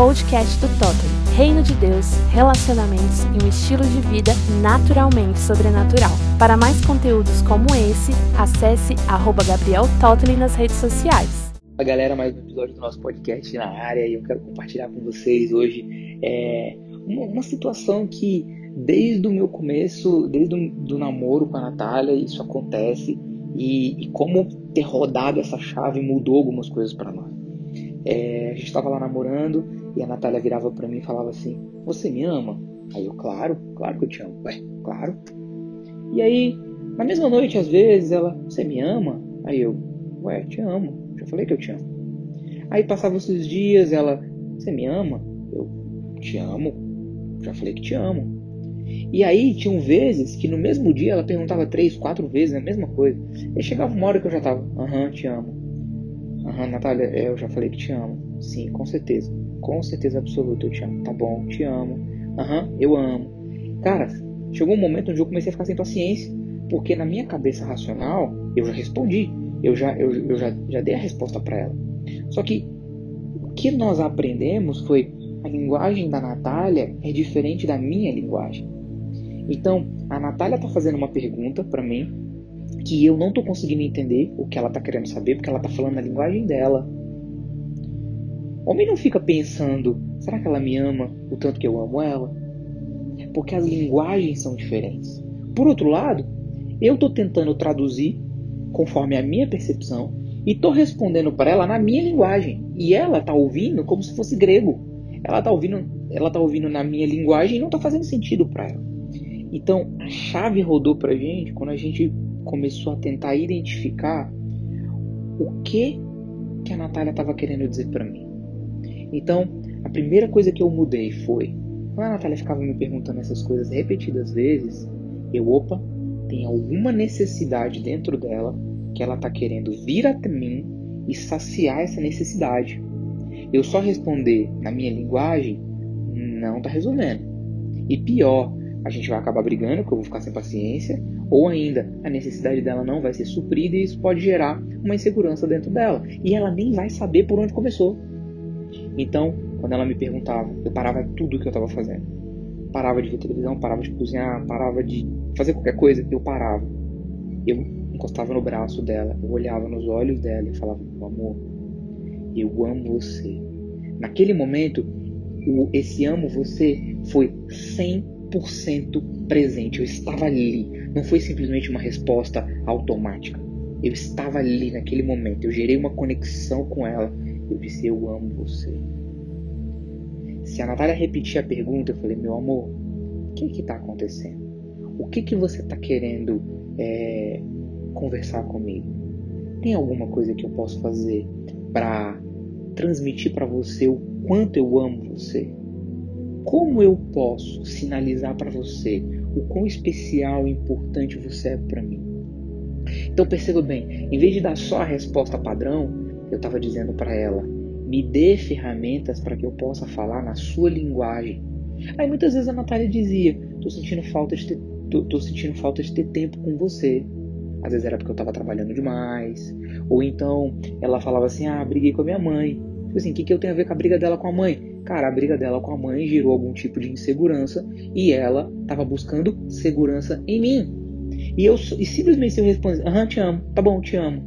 podcast do Totem. Reino de Deus, relacionamentos e um estilo de vida naturalmente sobrenatural. Para mais conteúdos como esse, acesse arroba Gabriel Totley nas redes sociais. Galera, mais um episódio do nosso podcast na área e eu quero compartilhar com vocês hoje é, uma, uma situação que desde o meu começo, desde o do namoro com a Natália, isso acontece e, e como ter rodado essa chave mudou algumas coisas para nós. É, a gente estava lá namorando e a Natália virava para mim e falava assim: Você me ama? Aí eu, claro, claro que eu te amo. Ué, claro. E aí, na mesma noite, às vezes, ela: Você me ama? Aí eu: Ué, te amo. Já falei que eu te amo. Aí passavam esses dias, ela: Você me ama? Eu: Te amo. Já falei que te amo. E aí tinham vezes que no mesmo dia ela perguntava três, quatro vezes a mesma coisa. E chegava uma hora que eu já tava, aham, te amo. Aham, Natália, é, eu já falei que te amo. Sim, com certeza. Com certeza absoluta eu te amo. Tá bom, te amo. Aham, eu amo. Cara, chegou um momento onde eu comecei a ficar sem paciência. Porque na minha cabeça racional, eu já respondi. Eu já, eu, eu já, já dei a resposta para ela. Só que o que nós aprendemos foi a linguagem da Natália é diferente da minha linguagem. Então, a Natália está fazendo uma pergunta para mim que eu não estou conseguindo entender o que ela está querendo saber, porque ela está falando na linguagem dela. Homem não fica pensando, será que ela me ama o tanto que eu amo ela? Porque as linguagens são diferentes. Por outro lado, eu estou tentando traduzir conforme a minha percepção e estou respondendo para ela na minha linguagem. E ela está ouvindo como se fosse grego. Ela está ouvindo, ela tá ouvindo na minha linguagem e não está fazendo sentido para ela. Então, a chave rodou pra gente quando a gente começou a tentar identificar o que que a Natália estava querendo dizer para mim. Então, a primeira coisa que eu mudei foi, quando a Natália ficava me perguntando essas coisas repetidas vezes, eu, opa, tem alguma necessidade dentro dela que ela está querendo vir até mim e saciar essa necessidade. Eu só responder na minha linguagem não está resolvendo. E pior, a gente vai acabar brigando, porque eu vou ficar sem paciência, ou ainda a necessidade dela não vai ser suprida e isso pode gerar uma insegurança dentro dela. E ela nem vai saber por onde começou. Então, quando ela me perguntava, eu parava tudo o que eu estava fazendo. Parava de ver televisão, parava de cozinhar, parava de fazer qualquer coisa, eu parava. Eu encostava no braço dela, eu olhava nos olhos dela e falava: Meu amor, eu amo você. Naquele momento, o, esse amo você foi 100 100% presente. Eu estava ali. Não foi simplesmente uma resposta automática. Eu estava ali naquele momento. Eu gerei uma conexão com ela. Eu disse: Eu amo você. Se a Natália repetir a pergunta, eu falei: Meu amor, o que está acontecendo? O que, que você está querendo é, conversar comigo? Tem alguma coisa que eu posso fazer para transmitir para você o quanto eu amo você? Como eu posso sinalizar para você o quão especial e importante você é para mim? Então perceba bem, em vez de dar só a resposta padrão, eu estava dizendo para ela: me dê ferramentas para que eu possa falar na sua linguagem. Aí muitas vezes a Natália dizia: tô sentindo falta de ter, tô, tô sentindo falta de ter tempo com você. Às vezes era porque eu estava trabalhando demais. Ou então ela falava assim: ah, briguei com a minha mãe. Tipo assim, o que, que eu tenho a ver com a briga dela com a mãe? Cara, a briga dela com a mãe gerou algum tipo de insegurança e ela estava buscando segurança em mim. E eu e simplesmente eu respondesse, aham, te amo, tá bom, te amo,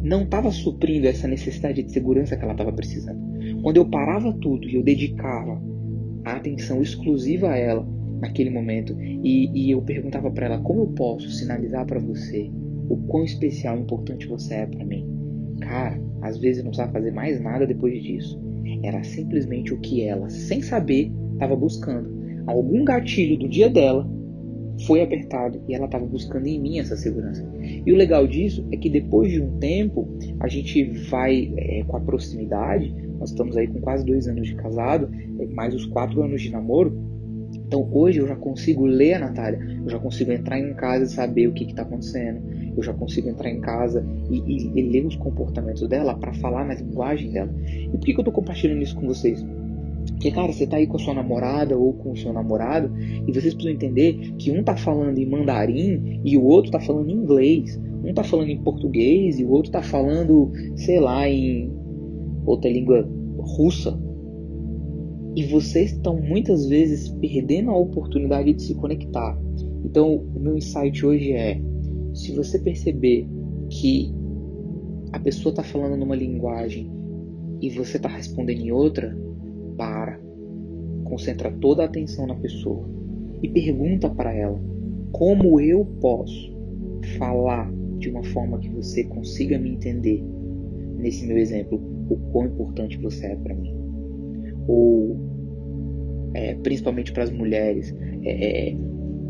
não estava suprindo essa necessidade de segurança que ela estava precisando. Quando eu parava tudo e eu dedicava a atenção exclusiva a ela naquele momento e, e eu perguntava para ela como eu posso sinalizar para você o quão especial e importante você é para mim, cara, às vezes não precisava fazer mais nada depois disso. Era simplesmente o que ela, sem saber, estava buscando. Algum gatilho do dia dela foi apertado e ela estava buscando em mim essa segurança. E o legal disso é que depois de um tempo, a gente vai é, com a proximidade, nós estamos aí com quase dois anos de casado, é, mais os quatro anos de namoro. Então hoje eu já consigo ler a Natália, eu já consigo entrar em casa e saber o que está acontecendo, eu já consigo entrar em casa e, e, e ler os comportamentos dela para falar na linguagem dela. E por que, que eu estou compartilhando isso com vocês? Porque, cara, você tá aí com a sua namorada ou com o seu namorado e vocês precisam entender que um tá falando em mandarim e o outro tá falando em inglês. Um tá falando em português e o outro tá falando, sei lá, em outra língua russa. E vocês estão muitas vezes perdendo a oportunidade de se conectar. Então, o meu insight hoje é: se você perceber que a pessoa está falando numa linguagem e você está respondendo em outra, para, concentra toda a atenção na pessoa e pergunta para ela como eu posso falar de uma forma que você consiga me entender. Nesse meu exemplo, o quão importante você é para mim. Ou, é, principalmente para as mulheres, é, é,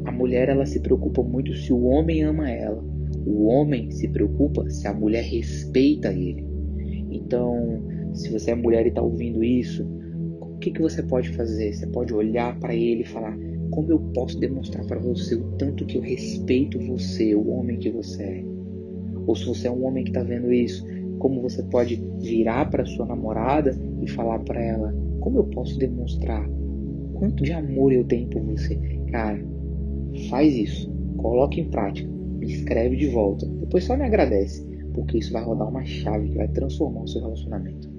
a mulher ela se preocupa muito se o homem ama ela. O homem se preocupa se a mulher respeita ele. Então, se você é mulher e está ouvindo isso, o que, que você pode fazer? Você pode olhar para ele e falar: como eu posso demonstrar para você o tanto que eu respeito você, o homem que você é? Ou se você é um homem que está vendo isso, como você pode virar para sua namorada e falar para ela: como eu posso demonstrar quanto de amor eu tenho por você? Cara, faz isso, coloque em prática, me escreve de volta, depois só me agradece, porque isso vai rodar uma chave que vai transformar o seu relacionamento.